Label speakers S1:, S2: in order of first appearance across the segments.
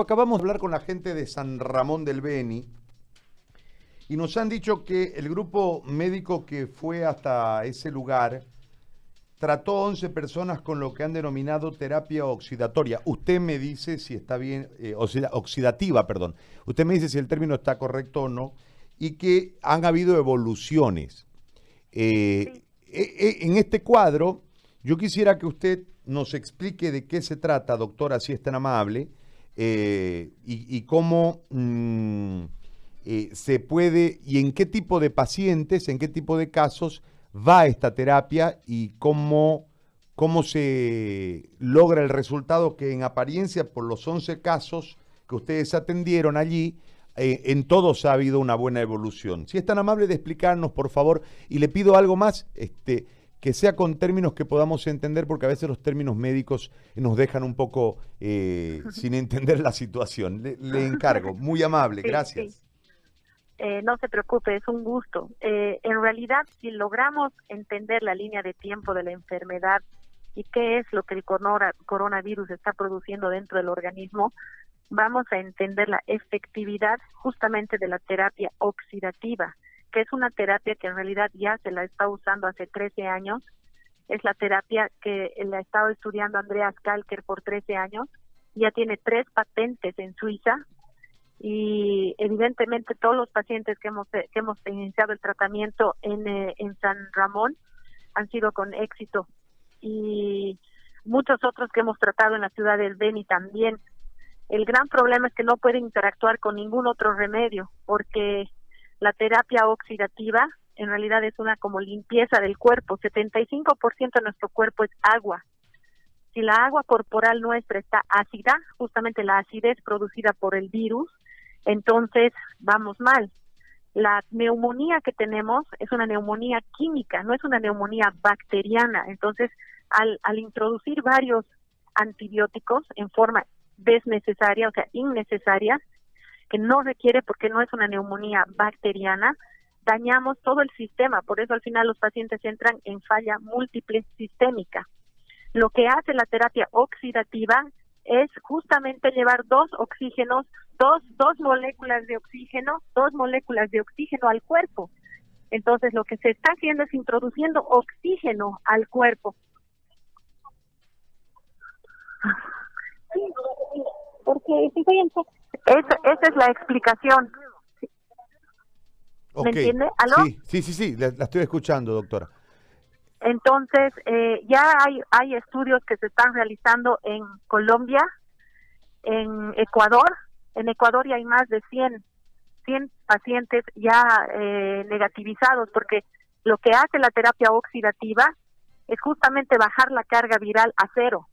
S1: Acabamos de hablar con la gente de San Ramón del Beni y nos han dicho que el grupo médico que fue hasta ese lugar trató 11 personas con lo que han denominado terapia oxidatoria. Usted me dice si está bien, eh, oxidativa, perdón. Usted me dice si el término está correcto o no y que han habido evoluciones. Eh, eh, en este cuadro, yo quisiera que usted nos explique de qué se trata, doctora, si es tan amable, y, cómo mm, se puede, y en qué tipo de pacientes, en qué tipo de casos va esta terapia y cómo, cómo se logra el resultado que en apariencia por los 11 casos que ustedes atendieron allí, eh, en todos ha habido una buena evolución. Si es tan amable de explicarnos, por favor, y le pido algo más, este, que sea con términos que podamos entender, porque a veces los términos médicos nos dejan un poco eh, sin entender la situación. Le, encargo, muy amable, gracias.
S2: Eh, no se preocupe, es un gusto. Eh, en realidad, si logramos entender la línea de tiempo de la enfermedad y qué es lo que el coronavirus está produciendo dentro del organismo, vamos a entender la efectividad justamente de la terapia oxidativa, que es una terapia que en realidad ya se la está usando hace 13 años. Es la terapia que la ha estado estudiando Andreas Kalker por 13 años. Ya tiene tres patentes en Suiza y evidentemente todos los pacientes que hemos que hemos iniciado el tratamiento en, eh, en San Ramón han sido con éxito y muchos otros que hemos tratado en la ciudad del Beni también. El gran problema es que no pueden interactuar con ningún otro remedio porque la terapia oxidativa en realidad es una como limpieza del cuerpo. 75% de nuestro cuerpo es agua. Si la agua corporal nuestra está ácida, justamente la acidez producida por el virus, entonces vamos mal. La neumonía que tenemos es una neumonía química, no es una neumonía bacteriana. Entonces, al, al introducir varios antibióticos en forma desnecesaria, o sea, innecesaria, que no requiere porque no es una neumonía bacteriana, dañamos todo el sistema. Por eso al final los pacientes entran en falla múltiple sistémica. Lo que hace la terapia oxidativa es justamente llevar dos oxígenos, dos, dos moléculas de oxígeno, dos moléculas de oxígeno al cuerpo. Entonces lo que se está haciendo es introduciendo oxígeno al cuerpo. Porque si soy esa, esa es la explicación.
S1: ¿Me entiende? ¿Aló? Sí, sí, sí, sí, la estoy escuchando, doctora.
S2: Entonces, eh, ya hay, hay estudios que se están realizando en Colombia, en Ecuador. En Ecuador ya hay más de 100, 100 pacientes ya eh, negativizados, porque lo que hace la terapia oxidativa es justamente bajar la carga viral a cero.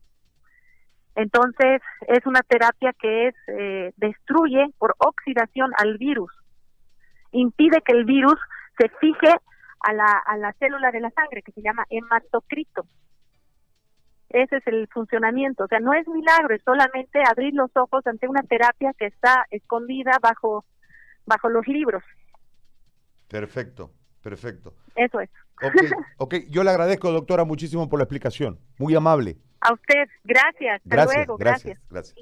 S2: Entonces, es una terapia que es eh, destruye por oxidación al virus, impide que el virus se fije a la, a la célula de la sangre que se llama hematocrito. Ese es el funcionamiento, o sea, no es milagro, es solamente abrir los ojos ante una terapia que está escondida bajo, bajo los libros.
S1: Perfecto, perfecto.
S2: Eso es.
S1: Ok, okay. yo le agradezco, doctora, muchísimo por la explicación. Muy amable.
S2: A usted, gracias. Hasta luego, gracias. gracias.